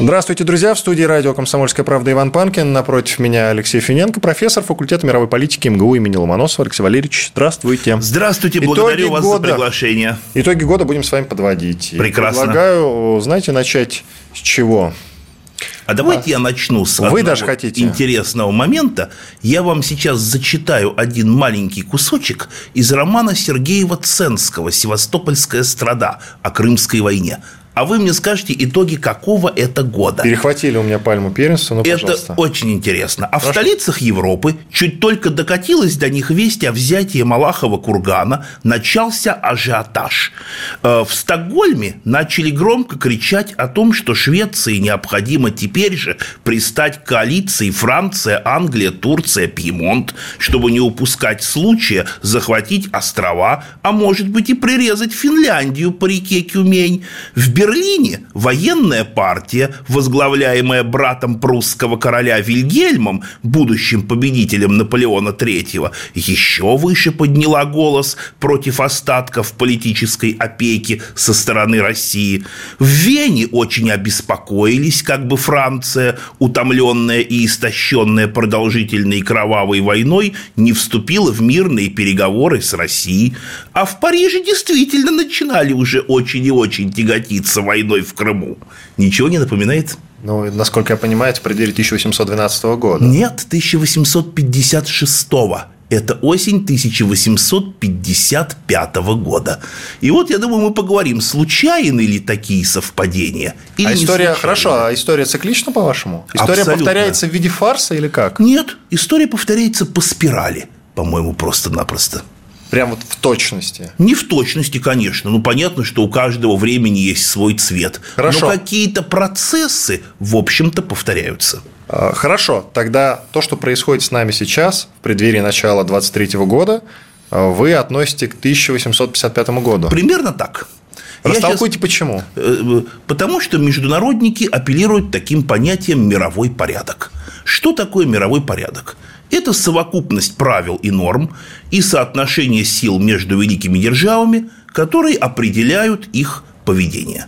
Здравствуйте, друзья. В студии радио «Комсомольская правда» Иван Панкин. Напротив меня Алексей Финенко, профессор факультета мировой политики МГУ имени Ломоносова. Алексей Валерьевич, здравствуйте. Здравствуйте, благодарю Итоги вас года, за приглашение. Итоги года будем с вами подводить. Прекрасно. предлагаю, знаете, начать с чего? А давайте а, я начну с Вы даже хотите. интересного момента. Я вам сейчас зачитаю один маленький кусочек из романа Сергеева Ценского «Севастопольская страда» о Крымской войне а вы мне скажете итоги какого это года. Перехватили у меня пальму первенства, ну, Это очень интересно. А Хорошо. в столицах Европы чуть только докатилась до них весть о взятии Малахова кургана, начался ажиотаж. Э, в Стокгольме начали громко кричать о том, что Швеции необходимо теперь же пристать к коалиции Франция, Англия, Турция, Пьемонт, чтобы не упускать случая захватить острова, а может быть и прирезать Финляндию по реке Кюмень. В Берлине военная партия, возглавляемая братом прусского короля Вильгельмом, будущим победителем Наполеона III, еще выше подняла голос против остатков политической опеки со стороны России. В Вене очень обеспокоились, как бы Франция, утомленная и истощенная продолжительной кровавой войной, не вступила в мирные переговоры с Россией. А в Париже действительно начинали уже очень и очень тяготиться с войной в Крыму. Ничего не напоминает? Ну, насколько я понимаю, это в преддверии 1812 года. Нет, 1856 это осень 1855 года. И вот, я думаю, мы поговорим, случайны ли такие совпадения или А история, хорошо, а история циклична, по-вашему? История Абсолютно. повторяется в виде фарса или как? Нет, история повторяется по спирали, по-моему, просто-напросто. Прям вот в точности. Не в точности, конечно. Ну, понятно, что у каждого времени есть свой цвет. Хорошо. Но какие-то процессы, в общем-то, повторяются. А, хорошо. Тогда то, что происходит с нами сейчас, в преддверии начала 23 года, а, вы относите к 1855 году. Примерно так. Растолкуйте, сейчас... почему. Э, э, потому что международники апеллируют таким понятием «мировой порядок». Что такое мировой порядок? Это совокупность правил и норм и соотношение сил между великими державами, которые определяют их поведение.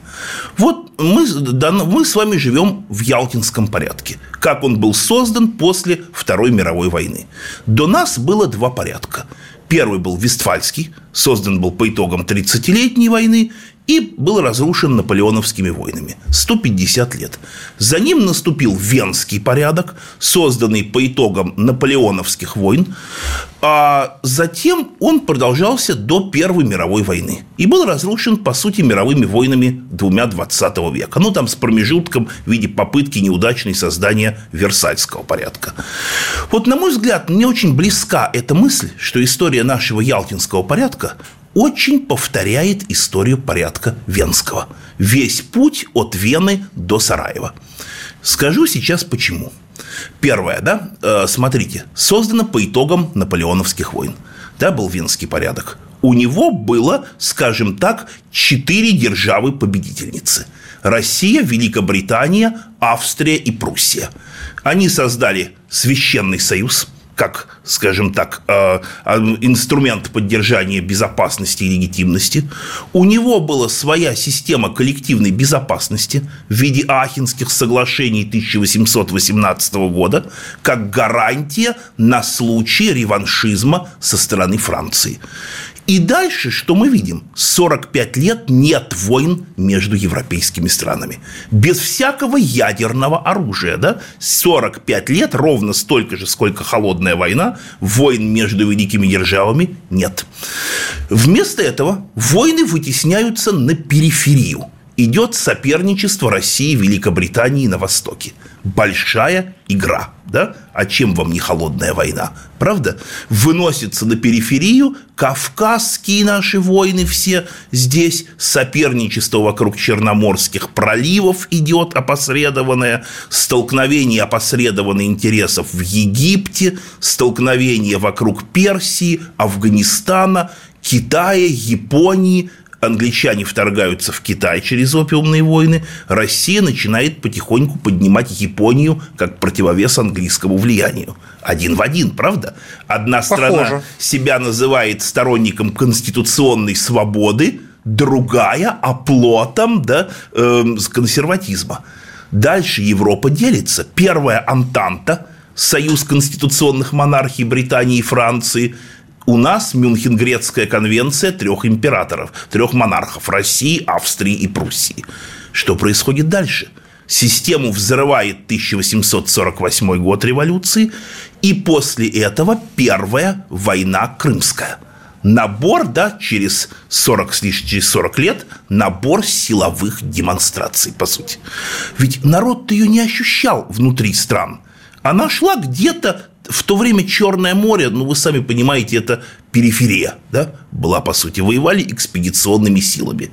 Вот мы, да, мы с вами живем в Ялтинском порядке, как он был создан после Второй мировой войны. До нас было два порядка. Первый был Вестфальский, создан был по итогам 30-летней войны, и был разрушен наполеоновскими войнами. 150 лет. За ним наступил Венский порядок, созданный по итогам наполеоновских войн, а затем он продолжался до Первой мировой войны и был разрушен, по сути, мировыми войнами двумя 20 века. Ну, там с промежутком в виде попытки неудачной создания Версальского порядка. Вот, на мой взгляд, мне очень близка эта мысль, что история нашего Ялтинского порядка очень повторяет историю порядка Венского. Весь путь от Вены до Сараева. Скажу сейчас почему. Первое, да, э, смотрите, создано по итогам наполеоновских войн. Да, был Венский порядок. У него было, скажем так, четыре державы-победительницы. Россия, Великобритания, Австрия и Пруссия. Они создали Священный Союз – как, скажем так, э, э, инструмент поддержания безопасности и легитимности. У него была своя система коллективной безопасности в виде Ахенских соглашений 1818 года как гарантия на случай реваншизма со стороны Франции. И дальше, что мы видим? 45 лет нет войн между европейскими странами. Без всякого ядерного оружия. Да? 45 лет, ровно столько же, сколько холодная война, войн между великими державами нет. Вместо этого войны вытесняются на периферию. Идет соперничество России и Великобритании на Востоке – большая игра. Да? А чем вам не холодная война? Правда? Выносится на периферию кавказские наши войны все здесь, соперничество вокруг черноморских проливов идет опосредованное, столкновение опосредованных интересов в Египте, столкновение вокруг Персии, Афганистана, Китая, Японии – англичане вторгаются в Китай через опиумные войны, Россия начинает потихоньку поднимать Японию как противовес английскому влиянию. Один в один, правда? Одна Похоже. страна себя называет сторонником конституционной свободы, другая оплотом да, э, консерватизма. Дальше Европа делится. Первая Антанта, союз конституционных монархий Британии и Франции – у нас Мюнхен-Грецкая конвенция трех императоров, трех монархов – России, Австрии и Пруссии. Что происходит дальше? Систему взрывает 1848 год революции, и после этого первая война крымская. Набор, да, через 40, через 40 лет, набор силовых демонстраций, по сути. Ведь народ-то ее не ощущал внутри стран. Она шла где-то в то время Черное море, ну, вы сами понимаете, это периферия, да, была, по сути, воевали экспедиционными силами.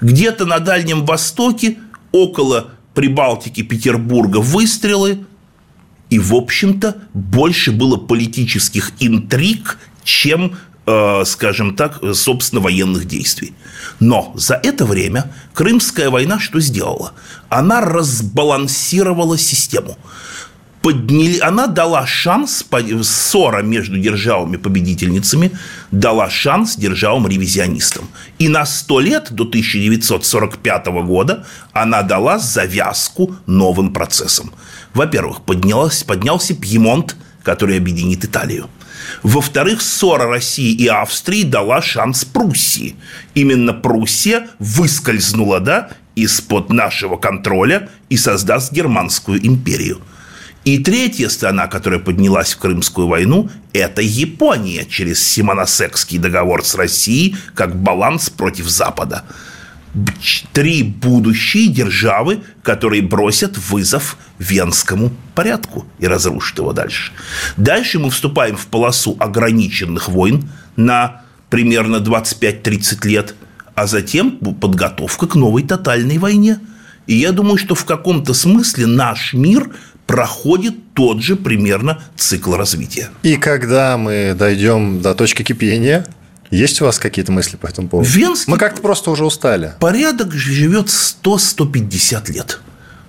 Где-то на Дальнем Востоке, около Прибалтики, Петербурга, выстрелы, и, в общем-то, больше было политических интриг, чем, э, скажем так, собственно, военных действий. Но за это время Крымская война что сделала? Она разбалансировала систему подняли, она дала шанс, ссора между державами-победительницами дала шанс державам-ревизионистам. И на сто лет, до 1945 года, она дала завязку новым процессам. Во-первых, поднялся, Пьемонт, который объединит Италию. Во-вторых, ссора России и Австрии дала шанс Пруссии. Именно Пруссия выскользнула да, из-под нашего контроля и создаст Германскую империю – и третья страна, которая поднялась в Крымскую войну, это Япония через Симоносекский договор с Россией как баланс против Запада. Три будущие державы, которые бросят вызов венскому порядку и разрушат его дальше. Дальше мы вступаем в полосу ограниченных войн на примерно 25-30 лет, а затем подготовка к новой тотальной войне. И я думаю, что в каком-то смысле наш мир проходит тот же примерно цикл развития. И когда мы дойдем до точки кипения, есть у вас какие-то мысли по этому поводу? Венский мы как-то просто уже устали. Порядок живет 100-150 лет.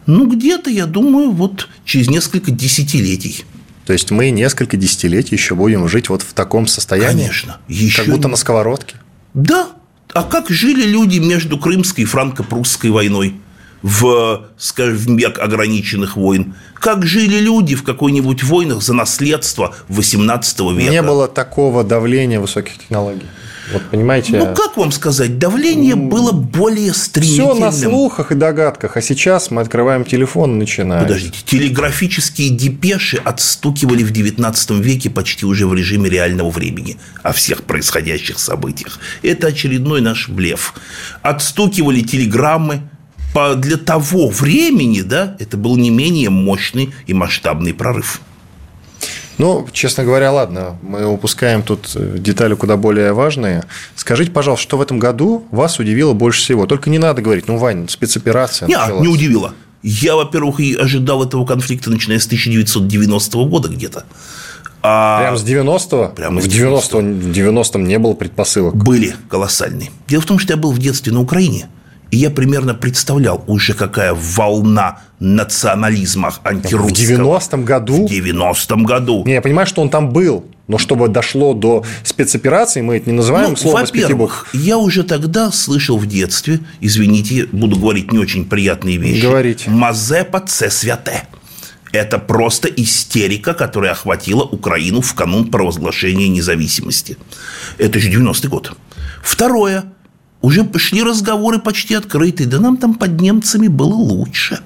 Ну, где-то, я думаю, вот через несколько десятилетий. То есть мы несколько десятилетий еще будем жить вот в таком состоянии? Конечно. Еще... Как будто на сковородке? Да. А как жили люди между Крымской и Франко-Прусской войной? В, скажем, в век ограниченных войн. Как жили люди в какой-нибудь войнах за наследство 18 века. Не было такого давления высоких технологий. Вот понимаете? Ну, как вам сказать, давление было более стремительным. Все на слухах и догадках, а сейчас мы открываем телефон и начинаем. Подождите, телеграфические депеши отстукивали в 19 веке почти уже в режиме реального времени о всех происходящих событиях. Это очередной наш блеф. Отстукивали телеграммы, для того времени, да, это был не менее мощный и масштабный прорыв. Ну, честно говоря, ладно, мы упускаем тут э, детали куда более важные. Скажите, пожалуйста, что в этом году вас удивило больше всего? Только не надо говорить, ну, Вань, спецоперация Нет, началась. не удивило. Я, во-первых, и ожидал этого конфликта, начиная с 1990 года где-то. А... Прям с 90-го? Прямо в 90-м 90 не было предпосылок. Были колоссальные. Дело в том, что я был в детстве на Украине. И я примерно представлял уже, какая волна национализма антирусского. В 90-м году? В 90-м году. Не, я понимаю, что он там был. Но чтобы дошло до спецоперации, мы это не называем ну, словом Во-первых, я уже тогда слышал в детстве, извините, буду говорить не очень приятные вещи. Говорите. Мазепа це святе. Это просто истерика, которая охватила Украину в канун провозглашения независимости. Это же 90-й год. Второе – уже пошли разговоры почти открытые. Да нам там под немцами было лучше.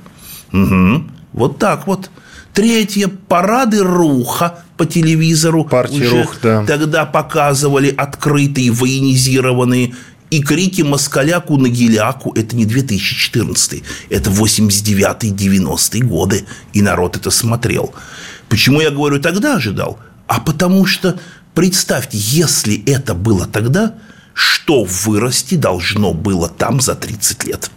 Угу. Вот так вот. Третье, парады Руха по телевизору. Партии уже Рух, да. Тогда показывали открытые, военизированные. И крики москаляку на геляку – это не 2014, это 89-90 годы. И народ это смотрел. Почему я говорю «тогда ожидал»? А потому что, представьте, если это было тогда – что вырасти должно было там за 30 лет.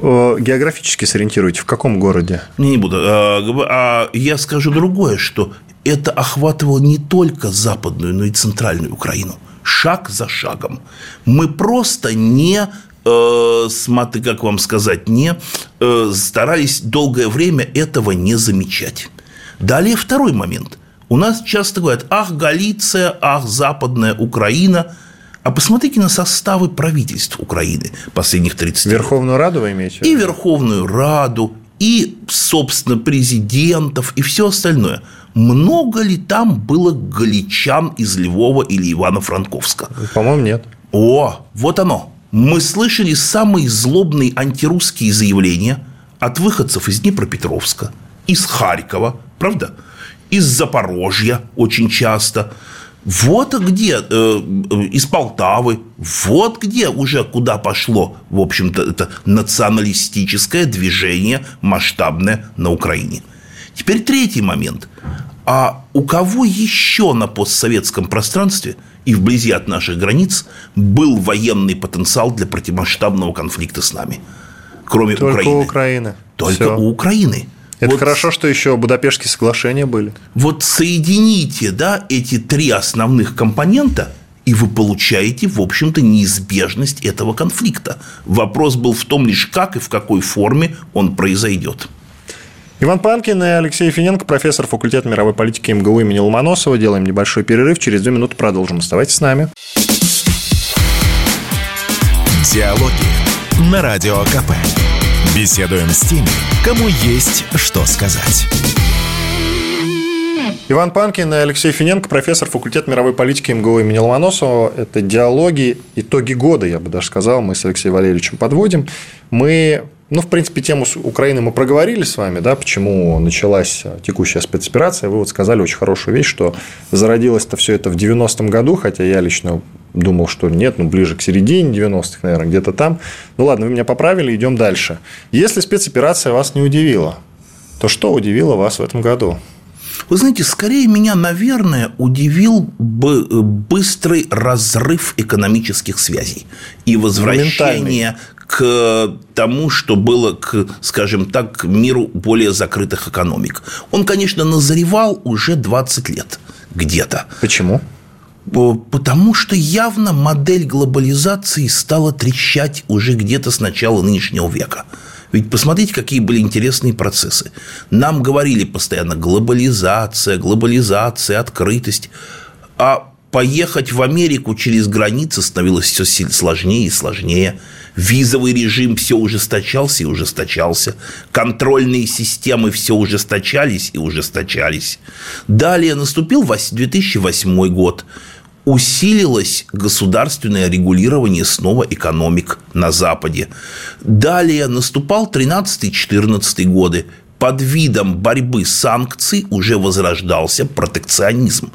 Географически сориентируйте, в каком городе? Не, не буду. А, а я скажу другое, что это охватывало не только западную, но и центральную Украину. шаг за шагом. Мы просто не э, смотри, как вам сказать, не э, старались долгое время этого не замечать. Далее второй момент. У нас часто говорят, ах, Галиция, ах, Западная Украина. А посмотрите на составы правительств Украины последних 30 лет. Верховную Раду вы имеете? И Верховную Раду, и, собственно, президентов, и все остальное. Много ли там было галичан из Львова или Ивано-Франковска? По-моему, нет. О, вот оно. Мы слышали самые злобные антирусские заявления от выходцев из Днепропетровска, из Харькова, правда? Из Запорожья очень часто. Вот где, э, из Полтавы, вот где уже куда пошло, в общем-то, это националистическое движение масштабное на Украине. Теперь третий момент. А у кого еще на постсоветском пространстве и вблизи от наших границ был военный потенциал для противомасштабного конфликта с нами? Кроме Только Украины. у Украины. Только Все. у Украины. Это вот, хорошо, что еще Будапештские соглашения были. Вот соедините, да, эти три основных компонента, и вы получаете, в общем-то, неизбежность этого конфликта. Вопрос был в том лишь, как и в какой форме он произойдет. Иван Панкин и Алексей Финенко, профессор факультета мировой политики МГУ имени Ломоносова. Делаем небольшой перерыв. Через две минуты продолжим. Оставайтесь с нами. Диалоги на Радио КП. Беседуем с теми, кому есть что сказать. Иван Панкин и Алексей Финенко, профессор факультета мировой политики МГУ имени Ломоносова. Это диалоги, итоги года, я бы даже сказал, мы с Алексеем Валерьевичем подводим. Мы ну, в принципе, тему с Украины мы проговорили с вами, да, почему началась текущая спецоперация. Вы вот сказали очень хорошую вещь, что зародилось-то все это в 90-м году, хотя я лично думал, что нет, ну, ближе к середине 90-х, наверное, где-то там. Ну, ладно, вы меня поправили, идем дальше. Если спецоперация вас не удивила, то что удивило вас в этом году? Вы знаете, скорее меня, наверное, удивил бы э, быстрый разрыв экономических связей и возвращение к тому, что было к, скажем так, миру более закрытых экономик. Он, конечно, назревал уже 20 лет где-то. Почему? Потому что явно модель глобализации стала трещать уже где-то с начала нынешнего века. Ведь посмотрите, какие были интересные процессы. Нам говорили постоянно глобализация, глобализация, открытость. А поехать в Америку через границы становилось все сложнее и сложнее. Визовый режим все ужесточался и ужесточался. Контрольные системы все ужесточались и ужесточались. Далее наступил 2008 год. Усилилось государственное регулирование снова экономик на Западе. Далее наступал 13-14 годы. Под видом борьбы санкций уже возрождался протекционизм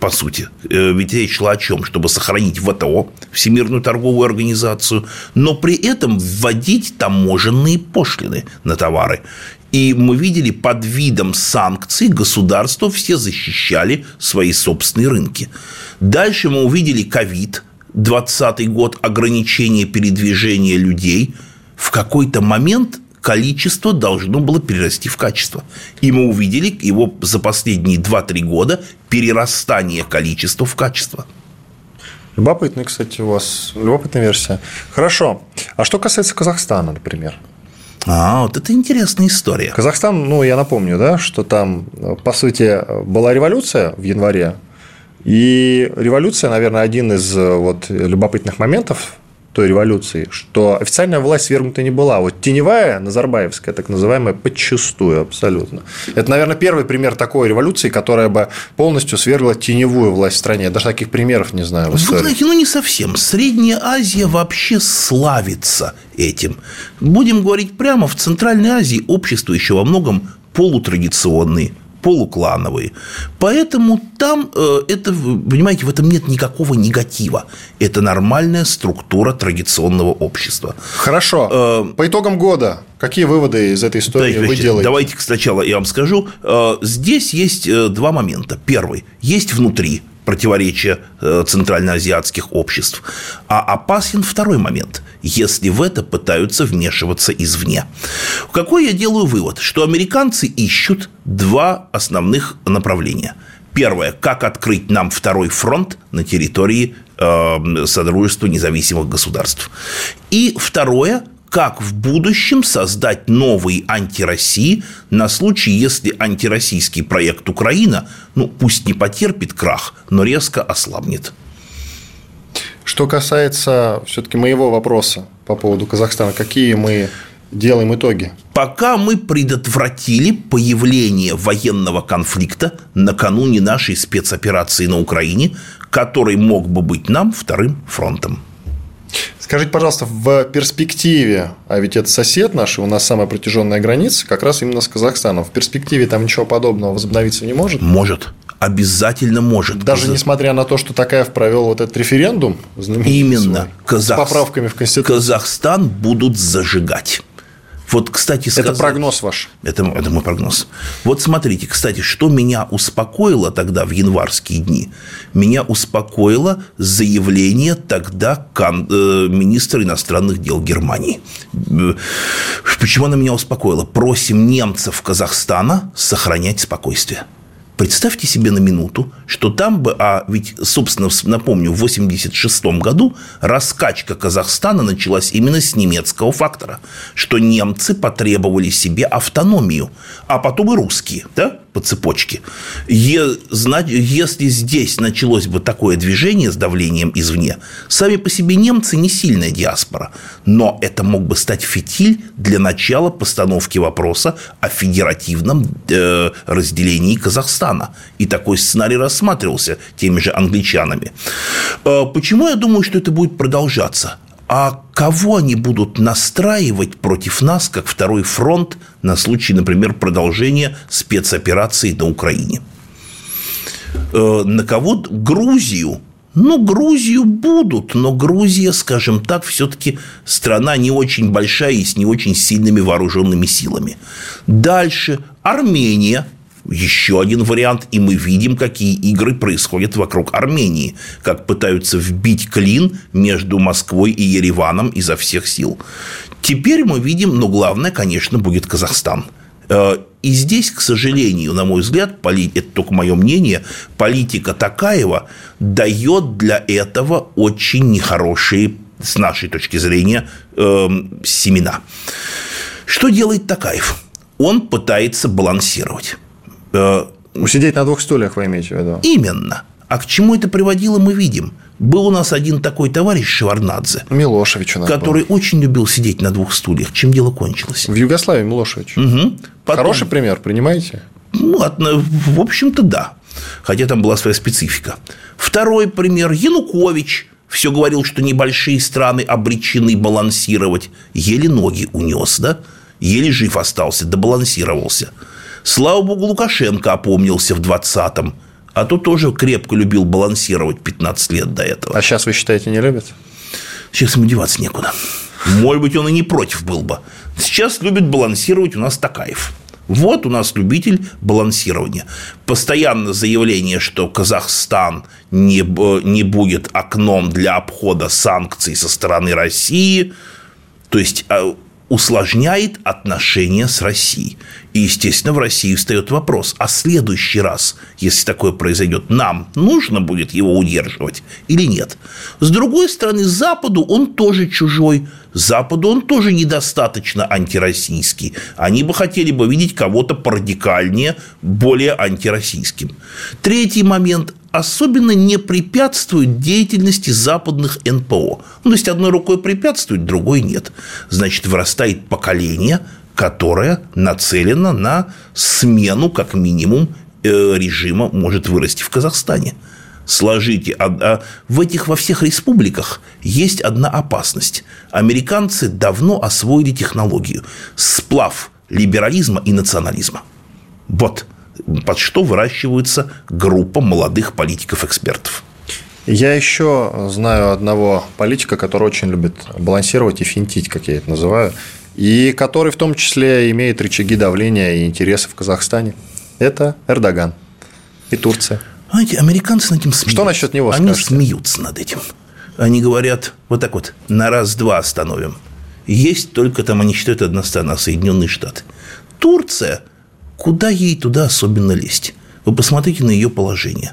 по сути. Э, ведь речь шла о чем? Чтобы сохранить ВТО, Всемирную торговую организацию, но при этом вводить таможенные пошлины на товары. И мы видели, под видом санкций государства все защищали свои собственные рынки. Дальше мы увидели ковид, 20 год, ограничение передвижения людей. В какой-то момент количество должно было перерасти в качество. И мы увидели его за последние 2-3 года перерастание количества в качество. Любопытная, кстати, у вас любопытная версия. Хорошо. А что касается Казахстана, например? А, вот это интересная история. Казахстан, ну, я напомню, да, что там, по сути, была революция в январе, и революция, наверное, один из вот любопытных моментов той революции, что официальная власть свергнута не была. Вот теневая, Назарбаевская, так называемая, подчастую абсолютно. Это, наверное, первый пример такой революции, которая бы полностью свергла теневую власть в стране. Я даже таких примеров не знаю в истории. Вы знаете, ну не совсем. Средняя Азия вообще славится этим. Будем говорить прямо, в Центральной Азии общество еще во многом полутрадиционные полуклановые. Поэтому там э, это, понимаете, в этом нет никакого негатива. Это нормальная структура традиционного общества. Хорошо. Э, По итогам года какие выводы из этой истории да, вы делаете? Давайте сначала я вам скажу. Э, здесь есть два момента. Первый. Есть внутри противоречия э, центральноазиатских обществ. А опасен второй момент, если в это пытаются вмешиваться извне. Какой я делаю вывод? Что американцы ищут два основных направления. Первое. Как открыть нам второй фронт на территории э, Содружества независимых государств. И второе как в будущем создать новый антироссии на случай, если антироссийский проект Украина, ну, пусть не потерпит крах, но резко ослабнет. Что касается все-таки моего вопроса по поводу Казахстана, какие мы делаем итоги? Пока мы предотвратили появление военного конфликта накануне нашей спецоперации на Украине, который мог бы быть нам вторым фронтом. Скажите, пожалуйста, в перспективе, а ведь это сосед наш, и у нас самая протяженная граница, как раз именно с Казахстаном. В перспективе там ничего подобного возобновиться не может? Может. Обязательно может. Даже Казах... несмотря на то, что Такаев провел вот этот референдум, Именно. Казах... с поправками в Конституцию. Казахстан будут зажигать. Вот, кстати, сказать... Это прогноз ваш. Это, это мой прогноз. Вот смотрите, кстати, что меня успокоило тогда в январские дни? Меня успокоило заявление тогда э, министра иностранных дел Германии. Э, почему она меня успокоила? Просим немцев Казахстана сохранять спокойствие. Представьте себе на минуту, что там бы, а ведь, собственно, напомню, в 1986 году раскачка Казахстана началась именно с немецкого фактора, что немцы потребовали себе автономию, а потом и русские, да? По цепочке. Если здесь началось бы такое движение с давлением извне, сами по себе немцы не сильная диаспора, но это мог бы стать фитиль для начала постановки вопроса о федеративном э, разделении Казахстана. И такой сценарий рассматривался теми же англичанами. Э, почему я думаю, что это будет продолжаться? А кого они будут настраивать против нас, как второй фронт на случай, например, продолжения спецоперации на Украине? Э, на кого? Грузию. Ну, Грузию будут, но Грузия, скажем так, все-таки страна не очень большая и с не очень сильными вооруженными силами. Дальше Армения – еще один вариант, и мы видим, какие игры происходят вокруг Армении, как пытаются вбить клин между Москвой и Ереваном изо всех сил. Теперь мы видим, но главное, конечно, будет Казахстан. Э, и здесь, к сожалению, на мой взгляд, это только мое мнение, политика Такаева дает для этого очень нехорошие, с нашей точки зрения, эм, семена. Что делает Такаев? Он пытается балансировать. Усидеть на двух стульях, вы имеете в виду? Именно. А к чему это приводило, мы видим. Был у нас один такой товарищ Шеварнадзе. Милошевич у нас Который был. очень любил сидеть на двух стульях. Чем дело кончилось? В Югославии Милошевич. Угу. Потом... Хороший пример, принимаете? Ну, в общем-то, да. Хотя там была своя специфика. Второй пример. Янукович все говорил, что небольшие страны обречены балансировать. Еле ноги унес, да? Еле жив остался, добалансировался. Слава богу, Лукашенко опомнился в 20-м. А то тоже крепко любил балансировать 15 лет до этого. А сейчас, вы считаете, не любит? Сейчас ему деваться некуда. Может быть, он и не против был бы. Сейчас любит балансировать у нас Такаев. Вот у нас любитель балансирования. Постоянно заявление, что Казахстан не, не будет окном для обхода санкций со стороны России. То есть а, усложняет отношения с Россией. И, естественно, в России встает вопрос, а следующий раз, если такое произойдет, нам нужно будет его удерживать или нет? С другой стороны, Западу он тоже чужой. Западу он тоже недостаточно антироссийский. Они бы хотели бы видеть кого-то порадикальнее, более антироссийским. Третий момент особенно не препятствует деятельности западных НПО. Ну, то есть, одной рукой препятствует, другой нет. Значит, вырастает поколение, которое нацелено на смену, как минимум, э, режима может вырасти в Казахстане. Сложите. А, а в этих во всех республиках есть одна опасность. Американцы давно освоили технологию. Сплав либерализма и национализма. Вот – под что выращивается группа молодых политиков-экспертов. Я еще знаю одного политика, который очень любит балансировать и финтить, как я это называю, и который в том числе имеет рычаги давления и интересы в Казахстане. Это Эрдоган и Турция. Знаете, американцы над этим смеются. Что насчет него Они скажете? смеются над этим. Они говорят, вот так вот, на раз-два остановим. Есть только там, они считают, одна страна, Соединенные Штаты. Турция Куда ей туда особенно лезть? Вы посмотрите на ее положение.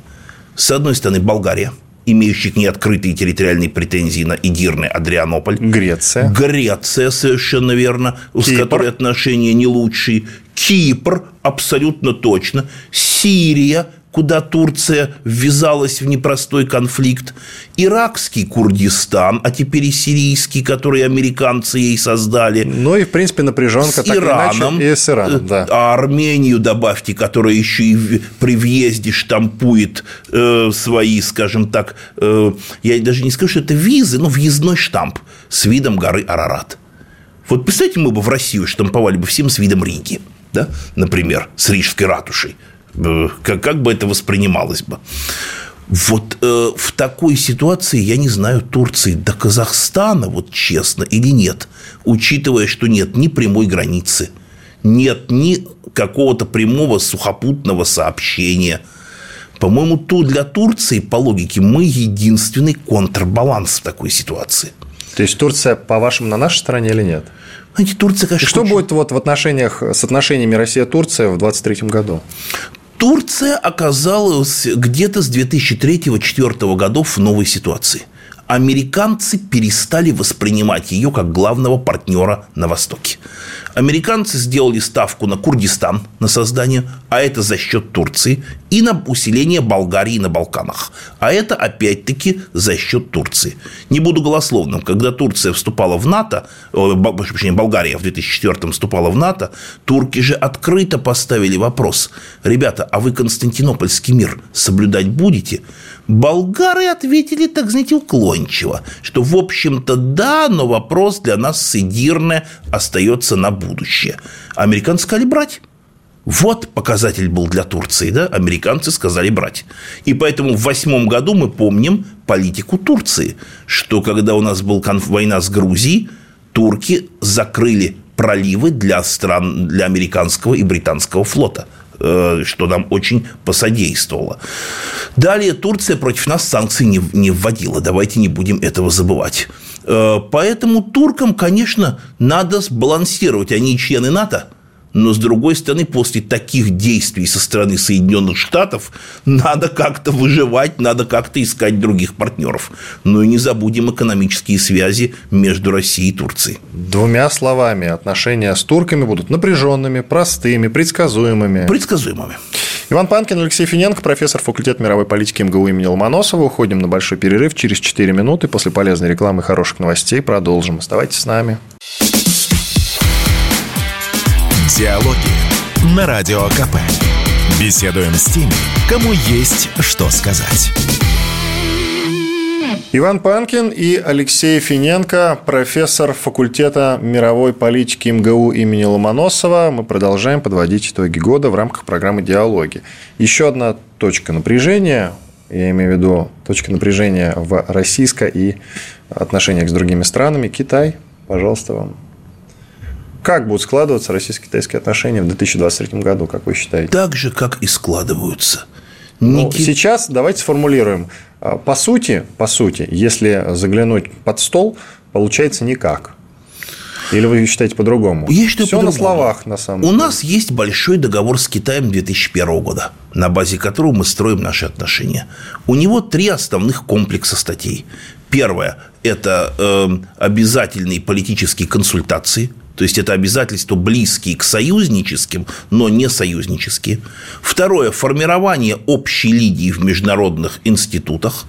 С одной стороны, Болгария – имеющий к ней открытые территориальные претензии на Идирный Адрианополь. Греция. Греция, совершенно верно, Кипр. с которой отношения не лучшие. Кипр, абсолютно точно. Сирия, куда Турция ввязалась в непростой конфликт, иракский Курдистан, а теперь и сирийский, который американцы ей создали. Ну и, в принципе, напряженка с Ираном, и с Ираном, да. А Армению добавьте, которая еще и при въезде штампует э, свои, скажем так, э, я даже не скажу, что это визы, но въездной штамп с видом горы Арарат. Вот представьте, мы бы в Россию штамповали бы всем с видом Риги, да, например, с Рижской ратушей – как, как бы это воспринималось бы. Вот э, в такой ситуации, я не знаю, Турции до Казахстана, вот честно, или нет, учитывая, что нет ни прямой границы, нет ни какого-то прямого сухопутного сообщения. По-моему, то для Турции, по логике, мы единственный контрбаланс в такой ситуации. То есть Турция, по-вашему, на нашей стороне или нет? Знаете, Турция, конечно... И что очень... будет вот в отношениях с отношениями Россия-Турция в 2023 году? Турция оказалась где-то с 2003-2004 годов в новой ситуации. Американцы перестали воспринимать ее как главного партнера на Востоке. Американцы сделали ставку на Курдистан, на создание, а это за счет Турции, и на усиление Болгарии на Балканах, а это опять-таки за счет Турции. Не буду голословным, когда Турция вступала в НАТО, прошу прощения, Болгария в 2004 вступала в НАТО, турки же открыто поставили вопрос, ребята, а вы Константинопольский мир соблюдать будете? Болгары ответили, так знаете, уклончиво, что, в общем-то, да, но вопрос для нас сидирное остается на будущее. Американцы сказали брать. Вот показатель был для Турции, да? Американцы сказали брать. И поэтому в восьмом году мы помним политику Турции, что когда у нас была война с Грузией, турки закрыли проливы для стран, для американского и британского флота – Э, что нам очень посодействовало. Далее Турция против нас санкций не, не вводила. Давайте не будем этого забывать. Э, поэтому туркам, конечно, надо сбалансировать. Они члены НАТО – но, с другой стороны, после таких действий со стороны Соединенных Штатов надо как-то выживать, надо как-то искать других партнеров. Ну и не забудем экономические связи между Россией и Турцией. Двумя словами, отношения с турками будут напряженными, простыми, предсказуемыми. Предсказуемыми. Иван Панкин, Алексей Финенко, профессор факультета мировой политики МГУ имени Ломоносова. Уходим на большой перерыв. Через 4 минуты после полезной рекламы и хороших новостей продолжим. Оставайтесь с нами. Диалоги на Радио КП. Беседуем с теми, кому есть что сказать. Иван Панкин и Алексей Финенко, профессор факультета мировой политики МГУ имени Ломоносова. Мы продолжаем подводить итоги года в рамках программы «Диалоги». Еще одна точка напряжения, я имею в виду точка напряжения в российско- и отношениях с другими странами. Китай, пожалуйста, вам как будут складываться российско-китайские отношения в 2023 году, как вы считаете? Так же, как и складываются. Ну, Никит... Сейчас давайте сформулируем. А, по сути, по сути, если заглянуть под стол, получается никак. Или вы считаете по-другому? Я считаю Все по на словах, на самом деле. У нас есть большой договор с Китаем 2001 года, на базе которого мы строим наши отношения. У него три основных комплекса статей. Первое – это э, обязательные политические консультации – то есть это обязательства близкие к союзническим, но не союзнические. Второе – формирование общей линии в международных институтах.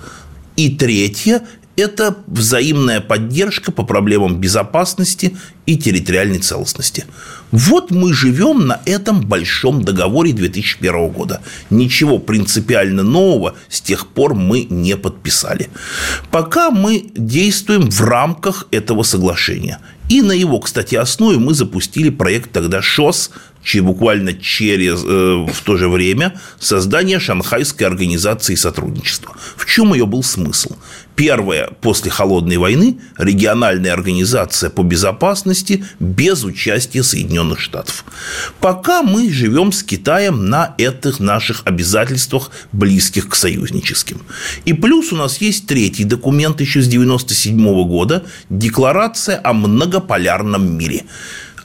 И третье – это взаимная поддержка по проблемам безопасности и территориальной целостности. Вот мы живем на этом большом договоре 2001 года. Ничего принципиально нового с тех пор мы не подписали. Пока мы действуем в рамках этого соглашения. И на его, кстати, основе мы запустили проект тогда ШОС, буквально через, э, в то же время создание Шанхайской организации сотрудничества. В чем ее был смысл? Первая после Холодной войны региональная организация по безопасности без участия Соединенных Штатов. Пока мы живем с Китаем на этих наших обязательствах, близких к союзническим. И плюс у нас есть третий документ еще с 1997 года – Декларация о многополярном мире –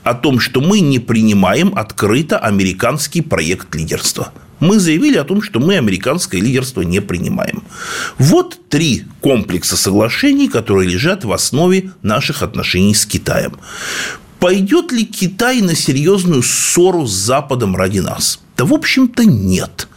о том, что мы не принимаем открыто американский проект лидерства. Мы заявили о том, что мы американское лидерство не принимаем. Вот три комплекса соглашений, которые лежат в основе наших отношений с Китаем. Пойдет ли Китай на серьезную ссору с Западом ради нас? Да, в общем-то, нет.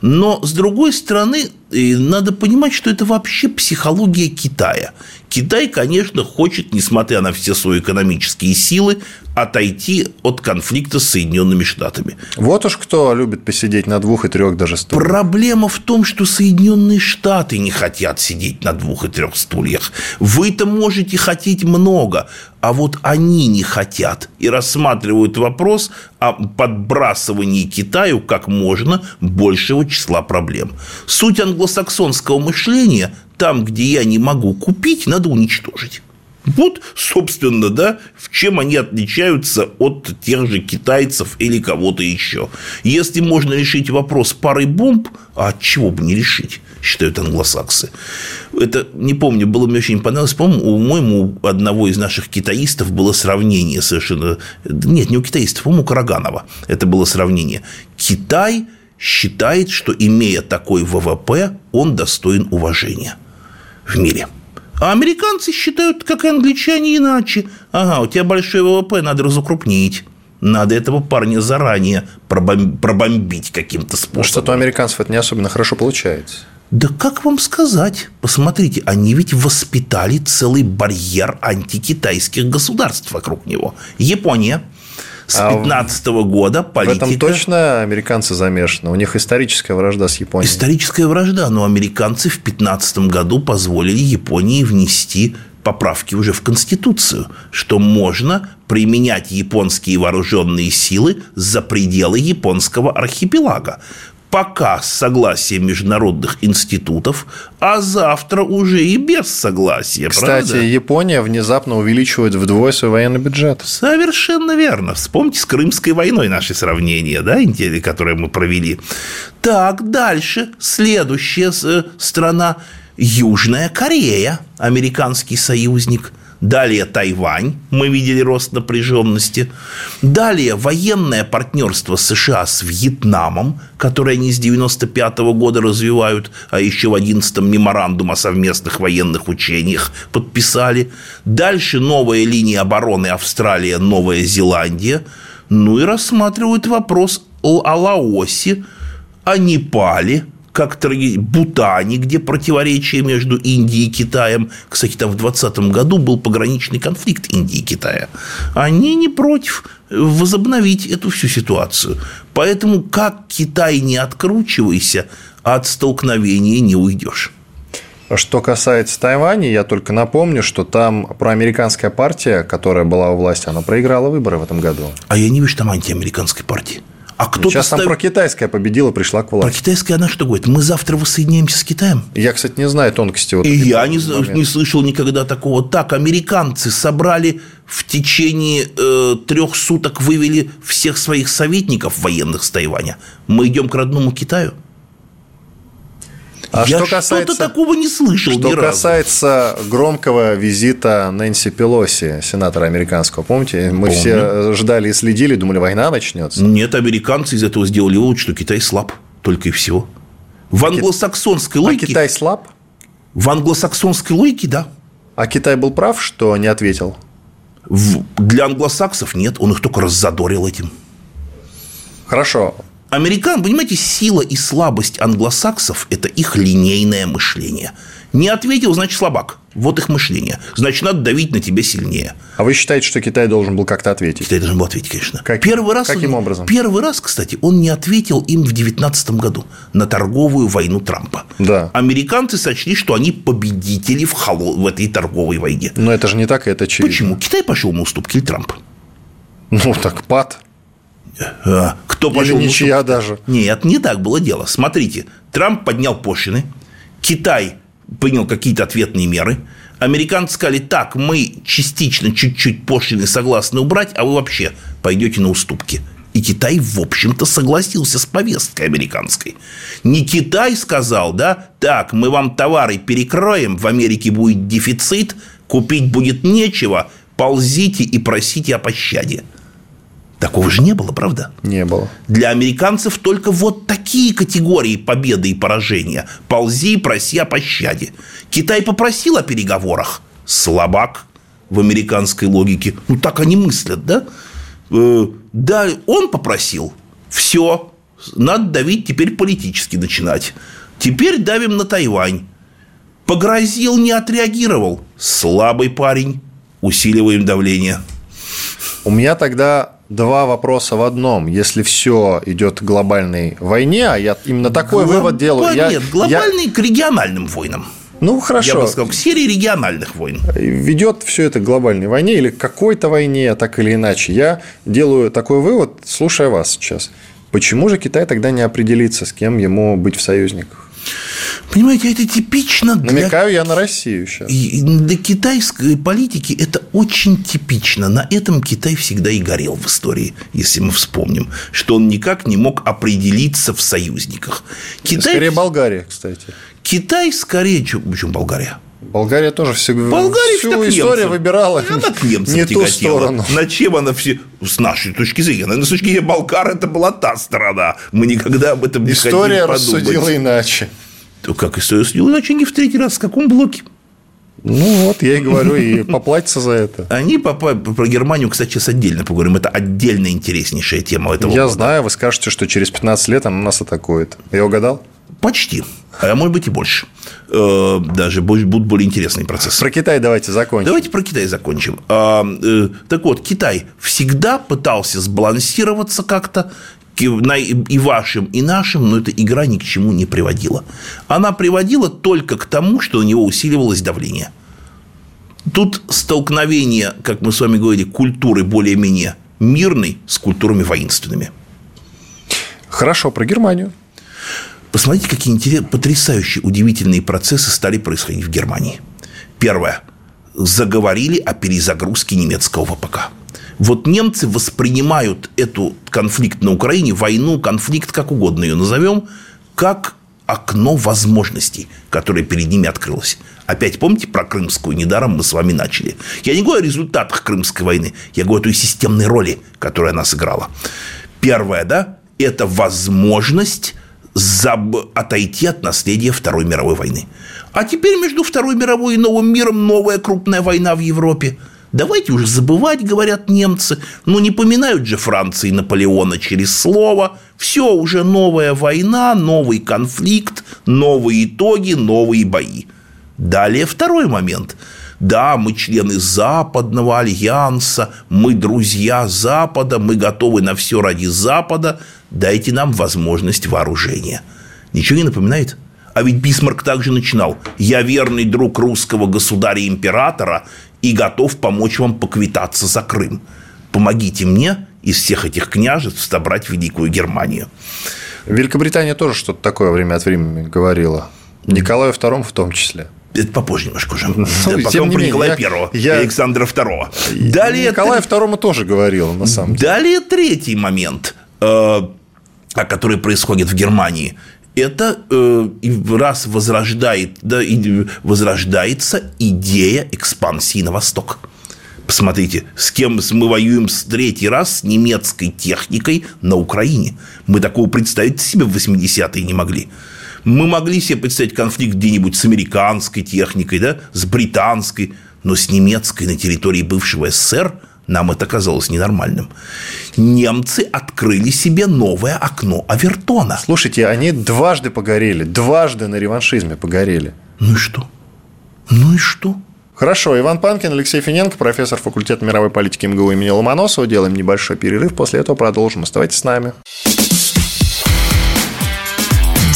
Но, с другой стороны, надо понимать, что это вообще психология Китая. Китай, конечно, хочет, несмотря на все свои экономические силы, отойти от конфликта с Соединенными Штатами. Вот уж кто любит посидеть на двух и трех даже стульях. Проблема в том, что Соединенные Штаты не хотят сидеть на двух и трех стульях. Вы-то можете хотеть много, а вот они не хотят и рассматривают вопрос о подбрасывании Китаю как можно большего числа проблем. Суть англосаксонского мышления там, где я не могу купить, надо уничтожить. Вот, собственно, да, в чем они отличаются от тех же китайцев или кого-то еще. Если можно решить вопрос парой бомб, а от чего бы не решить, считают англосаксы. Это, не помню, было мне очень понравилось. По-моему, у одного из наших китаистов было сравнение совершенно... Нет, не у китаистов, по-моему, у Караганова. Это было сравнение. Китай считает, что, имея такой ВВП, он достоин уважения – в мире. А американцы считают, как и англичане, иначе. Ага, у тебя большой ВВП, надо разукрупнить. Надо этого парня заранее пробомбить каким-то способом. Что-то у американцев это не особенно хорошо получается. Да как вам сказать? Посмотрите, они ведь воспитали целый барьер антикитайских государств вокруг него. Япония – с 15 -го года политика... В этом точно американцы замешаны? У них историческая вражда с Японией. Историческая вражда, но американцы в 15 году позволили Японии внести поправки уже в Конституцию, что можно применять японские вооруженные силы за пределы японского архипелага пока с согласия международных институтов, а завтра уже и без согласия. Кстати, правда? Япония внезапно увеличивает вдвое свой военный бюджет. Совершенно верно. Вспомните с Крымской войной наши сравнения, да, которые мы провели. Так, дальше. Следующая э, страна Южная Корея, американский союзник – Далее Тайвань, мы видели рост напряженности. Далее военное партнерство США с Вьетнамом, которое они с 95 -го года развивают, а еще в 11-м меморандум о совместных военных учениях подписали. Дальше новая линия обороны Австралия, Новая Зеландия. Ну и рассматривают вопрос о Лаосе, о Непале – как Бутане, где противоречие между Индией и Китаем. Кстати, там в 2020 году был пограничный конфликт Индии и Китая. Они не против возобновить эту всю ситуацию. Поэтому как Китай не откручивайся, от столкновения не уйдешь. Что касается Тайваня, я только напомню, что там проамериканская партия, которая была у власти, она проиграла выборы в этом году. А я не вижу там антиамериканской партии. А кто Сейчас став... там про китайская победила, пришла к власти. Про китайская она что говорит? Мы завтра воссоединяемся с Китаем? Я, кстати, не знаю тонкости. Вот И я не, не слышал никогда такого. Так, американцы собрали в течение э, трех суток, вывели всех своих советников военных с Тайваня. Мы идем к родному Китаю? А Я что касается, что-то такого не слышал Что касается разу. громкого визита Нэнси Пелоси, сенатора американского, помните? Мы Помню. все ждали и следили, думали, война начнется. Нет, американцы из этого сделали вывод, что Китай слаб. Только и всего. В англосаксонской логике... А Китай слаб? В англосаксонской логике, да. А Китай был прав, что не ответил? В... Для англосаксов нет, он их только раззадорил этим. Хорошо. Американ, понимаете, сила и слабость англосаксов – это их линейное мышление. Не ответил, значит, слабак. Вот их мышление. Значит, надо давить на тебя сильнее. А вы считаете, что Китай должен был как-то ответить? Китай должен был ответить, конечно. Как, первый раз каким он, образом? Первый раз, кстати, он не ответил им в 2019 году на торговую войну Трампа. Да. Американцы сочли, что они победители в, холо... в этой торговой войне. Но это же не так, это очевидно. Почему? Китай пошел на уступки или Трамп? Ну, так пад. А, кто пошел Или ничья даже. Нет, не так было дело. Смотрите, Трамп поднял пошлины, Китай принял какие-то ответные меры, американцы сказали, так, мы частично чуть-чуть пошлины согласны убрать, а вы вообще пойдете на уступки. И Китай, в общем-то, согласился с повесткой американской. Не Китай сказал, да, так, мы вам товары перекроем, в Америке будет дефицит, купить будет нечего, ползите и просите о пощаде. Такого же не было, правда? Не было. Для американцев только вот такие категории победы и поражения. Ползи, проси о пощаде. Китай попросил о переговорах. Слабак в американской логике. Ну, так они мыслят, да? Э, да, он попросил. Все. Надо давить теперь политически начинать. Теперь давим на Тайвань. Погрозил, не отреагировал. Слабый парень. Усиливаем давление. У меня тогда два вопроса в одном. Если все идет к глобальной войне, а я именно такой Глоб... вывод делаю. Нет, я, глобальный я... к региональным войнам. Ну, хорошо. Я бы сказал, к серии региональных войн. Ведет все это к глобальной войне или к какой-то войне, так или иначе. Я делаю такой вывод, слушая вас сейчас. Почему же Китай тогда не определится, с кем ему быть в союзниках? Понимаете, это типично для... Намекаю я на Россию сейчас. Для китайской политики это очень типично. На этом Китай всегда и горел в истории, если мы вспомним, что он никак не мог определиться в союзниках. Китай... Скорее Болгария, кстати. Китай скорее... Почему Болгария? Болгария тоже всегда Болгария всю историю выбирала она к немцам не ту сторону. На чем она все... С нашей точки зрения, на точки зрения Болгар это была та страна. Мы никогда об этом не История рассудила иначе. То как история рассудила иначе? Не в третий раз. В каком блоке? Ну вот, я и говорю, и поплатиться за это. Они про Германию, кстати, сейчас отдельно поговорим. Это отдельно интереснейшая тема этого Я года. знаю, вы скажете, что через 15 лет она нас атакует. Я угадал? Почти. А может быть и больше. Э, даже будут более интересные процессы. Про Китай давайте закончим. Давайте про Китай закончим. А, э, так вот, Китай всегда пытался сбалансироваться как-то и вашим, и нашим, но эта игра ни к чему не приводила. Она приводила только к тому, что на него усиливалось давление. Тут столкновение, как мы с вами говорили, культуры более-менее мирной с культурами воинственными. Хорошо, про Германию. Посмотрите, какие интересные, потрясающие, удивительные процессы стали происходить в Германии. Первое. Заговорили о перезагрузке немецкого ВПК. Вот немцы воспринимают эту конфликт на Украине, войну, конфликт, как угодно ее назовем, как окно возможностей, которое перед ними открылось. Опять помните про крымскую? Недаром мы с вами начали. Я не говорю о результатах Крымской войны. Я говорю о той системной роли, которую она сыграла. Первое, да, это возможность заб... отойти от наследия Второй мировой войны. А теперь между Второй мировой и Новым миром новая крупная война в Европе. Давайте уже забывать, говорят немцы. Ну, не поминают же Франции Наполеона через слово. Все, уже новая война, новый конфликт, новые итоги, новые бои. Далее второй момент. Да, мы члены Западного альянса, мы друзья Запада, мы готовы на все ради Запада, дайте нам возможность вооружения. Ничего не напоминает? А ведь Бисмарк также начинал. «Я верный друг русского государя-императора и готов помочь вам поквитаться за Крым. Помогите мне из всех этих княжеств собрать Великую Германию». Великобритания тоже что-то такое время от времени говорила. Николаю II в том числе. Это попозже немножко уже. Ну, Потом про Николая Первого и Александра Второго. Далее Николаю Второму тоже говорил, на самом деле. Далее третий момент, э, который происходит в Германии. Это э, раз возрождает, да, возрождается идея экспансии на восток. Посмотрите, с кем мы воюем с третий раз с немецкой техникой на Украине. Мы такого представить себе в 80-е не могли. Мы могли себе представить конфликт где-нибудь с американской техникой, да, с британской, но с немецкой на территории бывшего СССР нам это казалось ненормальным. Немцы открыли себе новое окно Авертона. Слушайте, они дважды погорели, дважды на реваншизме погорели. Ну и что? Ну и что? Хорошо, Иван Панкин, Алексей Финенко, профессор факультета мировой политики МГУ имени Ломоносова. Делаем небольшой перерыв, после этого продолжим. Оставайтесь с нами.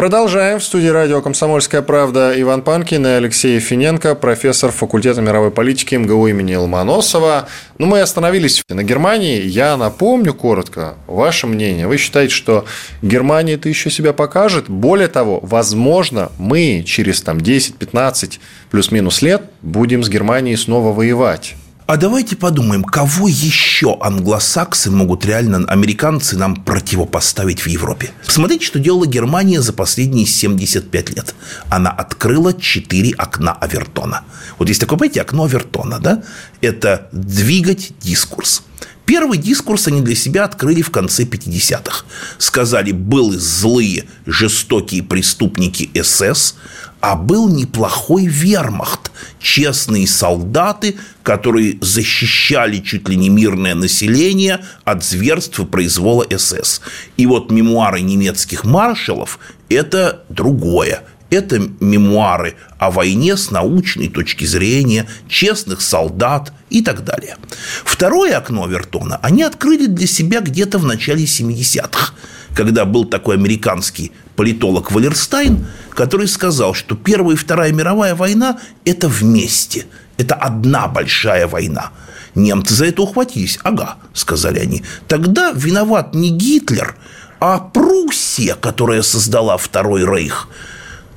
Продолжаем. В студии радио «Комсомольская правда» Иван Панкин и Алексей Финенко, профессор факультета мировой политики МГУ имени Ломоносова. Ну, мы остановились на Германии. Я напомню коротко ваше мнение. Вы считаете, что Германия это еще себя покажет? Более того, возможно, мы через там, 10-15 плюс-минус лет будем с Германией снова воевать. А давайте подумаем, кого еще англосаксы могут реально, американцы нам противопоставить в Европе? Посмотрите, что делала Германия за последние 75 лет. Она открыла 4 окна Авертона. Вот есть такое, понимаете, окно Авертона, да? Это двигать дискурс. Первый дискурс они для себя открыли в конце 50-х. Сказали, были злые, жестокие преступники СС, а был неплохой вермахт, честные солдаты, которые защищали чуть ли не мирное население от зверств и произвола СС. И вот мемуары немецких маршалов – это другое. Это мемуары о войне с научной точки зрения, честных солдат и так далее. Второе окно Вертона они открыли для себя где-то в начале 70-х, когда был такой американский политолог Валерстайн, который сказал, что Первая и Вторая мировая война – это вместе, это одна большая война. Немцы за это ухватились. Ага, сказали они. Тогда виноват не Гитлер, а Пруссия, которая создала Второй Рейх –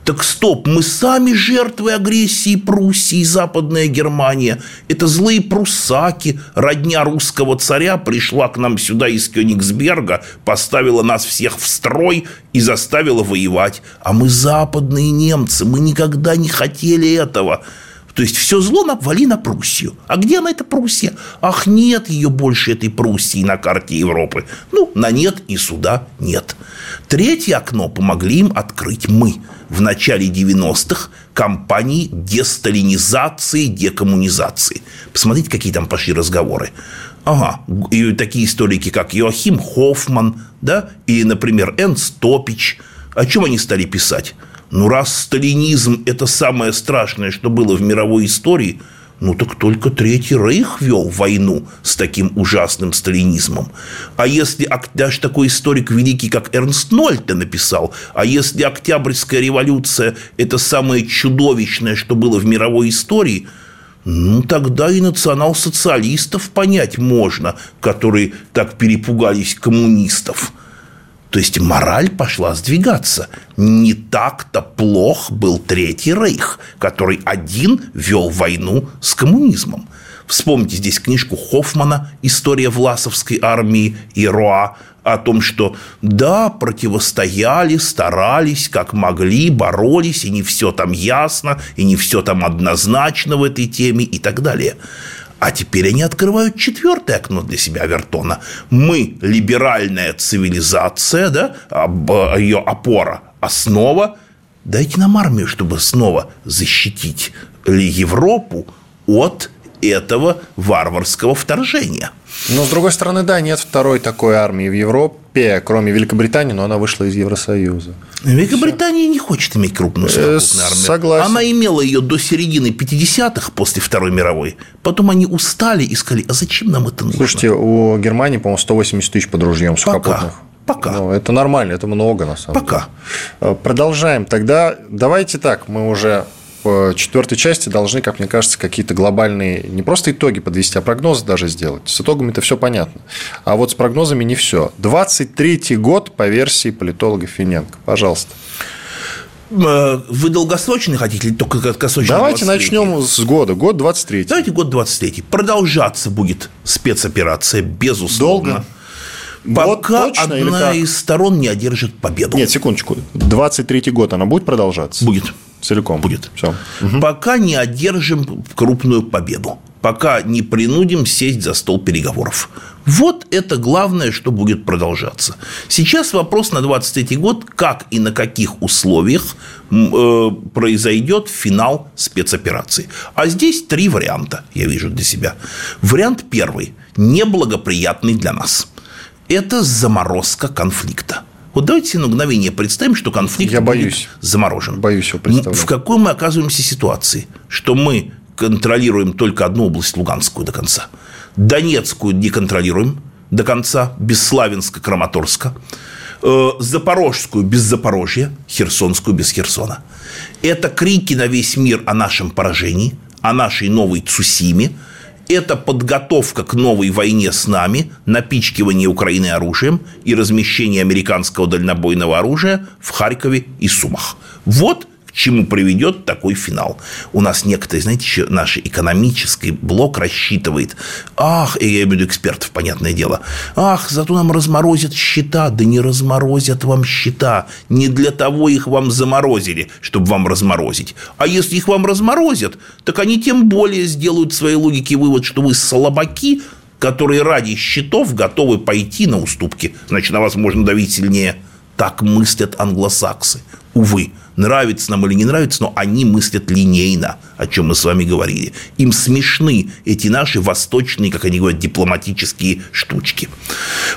так стоп, мы сами жертвы агрессии Пруссии Западная Германия. Это злые пруссаки, родня русского царя пришла к нам сюда из Кёнигсберга, поставила нас всех в строй и заставила воевать. А мы западные немцы, мы никогда не хотели этого. То есть все зло навали на Пруссию. А где она, эта Пруссия? Ах, нет ее больше, этой Пруссии на карте Европы. Ну, на нет и сюда нет. Третье окно помогли им открыть мы. В начале 90-х компании десталинизации, декоммунизации. Посмотрите, какие там пошли разговоры. Ага, и такие историки, как Йоахим Хоффман, да, и, например, Энс Топич. О чем они стали писать? Ну, раз сталинизм – это самое страшное, что было в мировой истории, ну так только Третий Рейх вел войну с таким ужасным сталинизмом. А если даже такой историк великий, как Эрнст Нольте написал, а если Октябрьская революция – это самое чудовищное, что было в мировой истории – ну, тогда и национал-социалистов понять можно, которые так перепугались коммунистов – то есть мораль пошла сдвигаться. Не так-то плох был Третий Рейх, который один вел войну с коммунизмом. Вспомните здесь книжку Хоффмана «История Власовской армии» и Роа о том, что да, противостояли, старались, как могли, боролись, и не все там ясно, и не все там однозначно в этой теме и так далее. А теперь они открывают четвертое окно для себя Вертона. Мы либеральная цивилизация, да, ее опора, основа. Дайте нам армию, чтобы снова защитить Европу от этого варварского вторжения. Но, с другой стороны, да, нет второй такой армии в Европе, кроме Великобритании, но она вышла из Евросоюза. Великобритания не хочет иметь крупную э, совокупную армию. Согласен. Она имела ее до середины 50-х после Второй мировой. Потом они устали и сказали, а зачем нам это нужно? Слушайте, у Германии, по-моему, 180 тысяч под ружьем сухопутных. Пока. Ну, это нормально, это много на самом Пока. деле. Пока. Продолжаем. Тогда давайте так, мы уже в четвертой части должны, как мне кажется, какие-то глобальные не просто итоги подвести, а прогнозы даже сделать. С итогами это все понятно. А вот с прогнозами не все. 23-й год по версии политолога Финенко. Пожалуйста. Э, вы долгосрочный хотите или только краткосрочный? Давайте начнем с года. Год 23 Давайте год 23 Продолжаться будет спецоперация, безусловно. Долго? Пока вот точно, одна из сторон не одержит победу. Нет, секундочку. 23-й год она будет продолжаться? Будет. Целиком. Будет. Все. Угу. Пока не одержим крупную победу. Пока не принудим сесть за стол переговоров. Вот это главное, что будет продолжаться. Сейчас вопрос на 23 год, как и на каких условиях э, произойдет финал спецоперации. А здесь три варианта, я вижу для себя. Вариант первый, неблагоприятный для нас. Это заморозка конфликта. Вот давайте на мгновение представим, что конфликт Я боюсь. заморожен. Боюсь его представлять. В какой мы оказываемся ситуации? Что мы контролируем только одну область Луганскую до конца. Донецкую не контролируем до конца, без Славянска, Краматорска. Э, Запорожскую без Запорожья, Херсонскую без Херсона. Это крики на весь мир о нашем поражении, о нашей новой Цусиме – это подготовка к новой войне с нами, напичкивание Украины оружием и размещение американского дальнобойного оружия в Харькове и Сумах. Вот чему приведет такой финал. У нас некоторые, знаете, еще наш экономический блок рассчитывает. Ах, я имею в виду экспертов, понятное дело. Ах, зато нам разморозят счета. Да не разморозят вам счета. Не для того их вам заморозили, чтобы вам разморозить. А если их вам разморозят, так они тем более сделают в своей логике вывод, что вы слабаки, которые ради счетов готовы пойти на уступки. Значит, на вас можно давить сильнее. Так мыслят англосаксы. Увы, нравится нам или не нравится, но они мыслят линейно, о чем мы с вами говорили. Им смешны эти наши восточные, как они говорят, дипломатические штучки.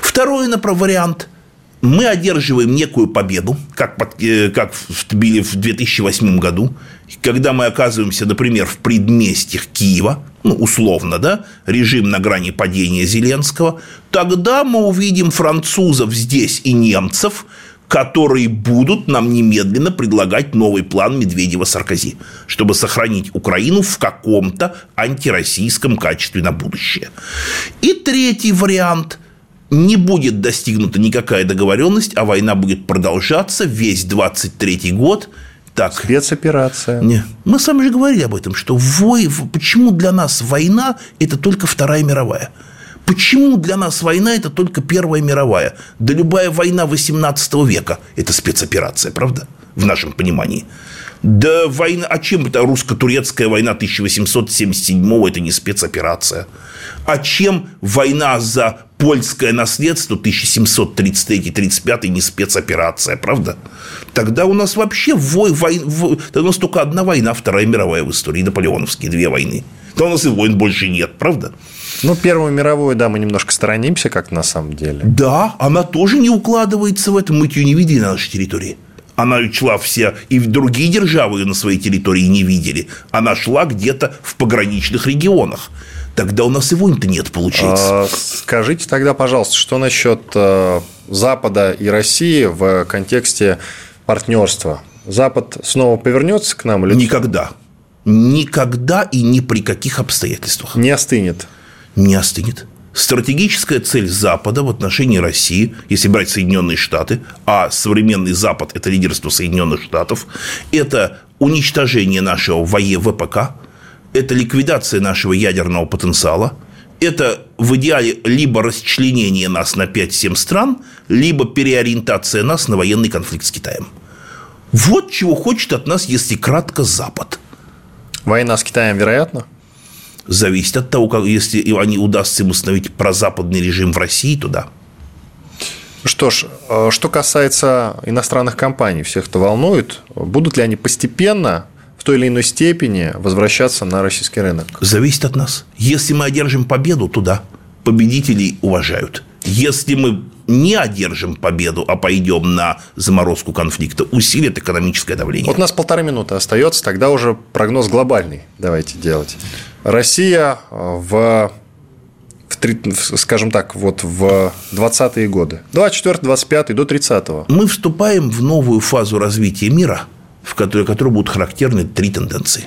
Второй вариант – мы одерживаем некую победу, как, под, э, как в Тбили в 2008 году, когда мы оказываемся, например, в предместьях Киева, ну, условно, да, режим на грани падения Зеленского, тогда мы увидим французов здесь и немцев – которые будут нам немедленно предлагать новый план Медведева-Саркози, чтобы сохранить Украину в каком-то антироссийском качестве на будущее. И третий вариант – не будет достигнута никакая договоренность, а война будет продолжаться весь 23 год. Так. Спецоперация. Не. Мы с вами же говорили об этом, что вой, почему для нас война – это только Вторая мировая – Почему для нас война – это только Первая мировая? Да любая война 18 века – это спецоперация, правда? В нашем понимании. Да война, а чем это русско-турецкая война 1877 это не спецоперация? А чем война за польское наследство 1733-35 не спецоперация, правда? Тогда у нас вообще вой, вой, вой, тогда у нас только одна война, Вторая мировая в истории, наполеоновские, две войны. То у нас и войн больше нет, правда? Ну, Первую мировую, да, мы немножко сторонимся, как на самом деле. Да, она тоже не укладывается в это. Мы ее не видели на нашей территории. Она шла все, и другие державы ее на своей территории не видели. Она шла где-то в пограничных регионах. Тогда у нас и войн-то нет, получается. А, скажите тогда, пожалуйста, что насчет э, Запада и России в контексте партнерства? Запад снова повернется к нам? Или... Никогда. Никогда и ни при каких обстоятельствах. Не остынет не остынет. Стратегическая цель Запада в отношении России, если брать Соединенные Штаты, а современный Запад – это лидерство Соединенных Штатов, это уничтожение нашего ВПК, это ликвидация нашего ядерного потенциала, это в идеале либо расчленение нас на 5-7 стран, либо переориентация нас на военный конфликт с Китаем. Вот чего хочет от нас, если кратко, Запад. Война с Китаем вероятно? Зависит от того, как, если они удастся им установить прозападный режим в России, то да. Что ж, э, что касается иностранных компаний, всех это волнует. Будут ли они постепенно в той или иной степени возвращаться на российский рынок? Зависит от нас. Если мы одержим победу, то да. Победителей уважают. Если мы не одержим победу, а пойдем на заморозку конфликта, усилит экономическое давление. Вот у нас полторы минуты остается, тогда уже прогноз глобальный давайте делать. Россия э, в, скажем так, вот в 20-е годы, 24 25 до 30-го. Мы вступаем в новую фазу развития мира, в которой, которой будут характерны три тенденции.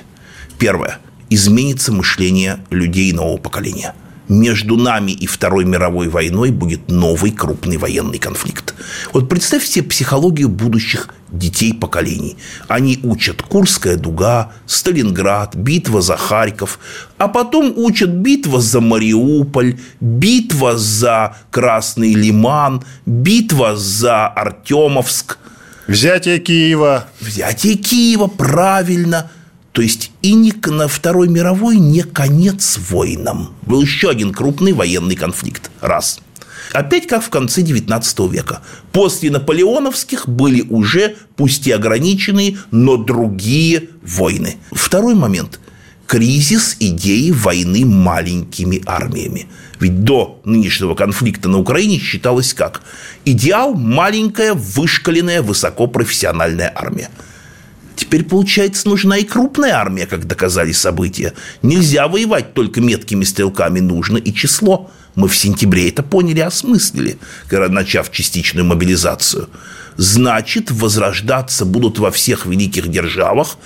Первое. Изменится мышление людей нового поколения – между нами и Второй мировой войной будет новый крупный военный конфликт. Вот представьте себе психологию будущих детей поколений. Они учат Курская дуга, Сталинград, битва за Харьков, а потом учат битва за Мариуполь, битва за Красный Лиман, битва за Артемовск. Взятие Киева. Взятие Киева, правильно – то есть и не, на Второй мировой не конец войнам. Был еще один крупный военный конфликт. Раз. Опять как в конце XIX века. После наполеоновских были уже, пусть и ограниченные, но другие войны. Второй момент – кризис идеи войны маленькими армиями. Ведь до нынешнего конфликта на Украине считалось как? Идеал – маленькая, вышкаленная, высокопрофессиональная армия – Теперь, получается, нужна и крупная армия, как доказали события. Нельзя воевать только меткими стрелками, нужно и число. Мы в сентябре это поняли, осмыслили, начав частичную мобилизацию. Значит, возрождаться будут во всех великих державах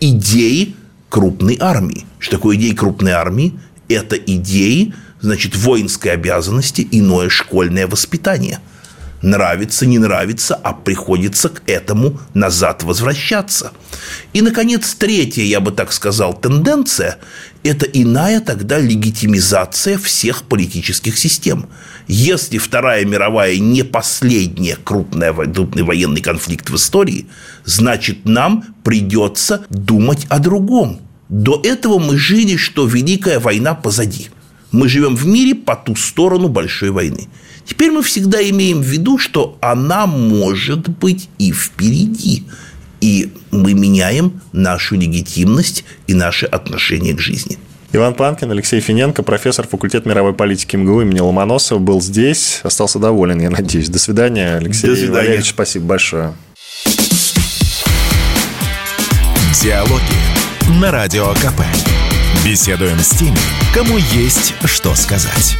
идеи крупной армии. Что такое идеи крупной армии? Это идеи, значит, воинской обязанности, иное школьное воспитание – Нравится, не нравится, а приходится к этому назад возвращаться. И, наконец, третья, я бы так сказал, тенденция – это иная тогда легитимизация всех политических систем. Если Вторая мировая не последняя крупная крупный военный конфликт в истории, значит, нам придется думать о другом. До этого мы жили, что Великая война позади. Мы живем в мире по ту сторону большой войны. Теперь мы всегда имеем в виду, что она может быть и впереди. И мы меняем нашу легитимность и наше отношение к жизни. Иван Панкин, Алексей Финенко, профессор факультета мировой политики МГУ имени Ломоносова, был здесь. Остался доволен, я надеюсь. До свидания, Алексей До свидания. Валерьевич. Спасибо большое. Диалоги на Радио КП. Беседуем с теми, кому есть что сказать.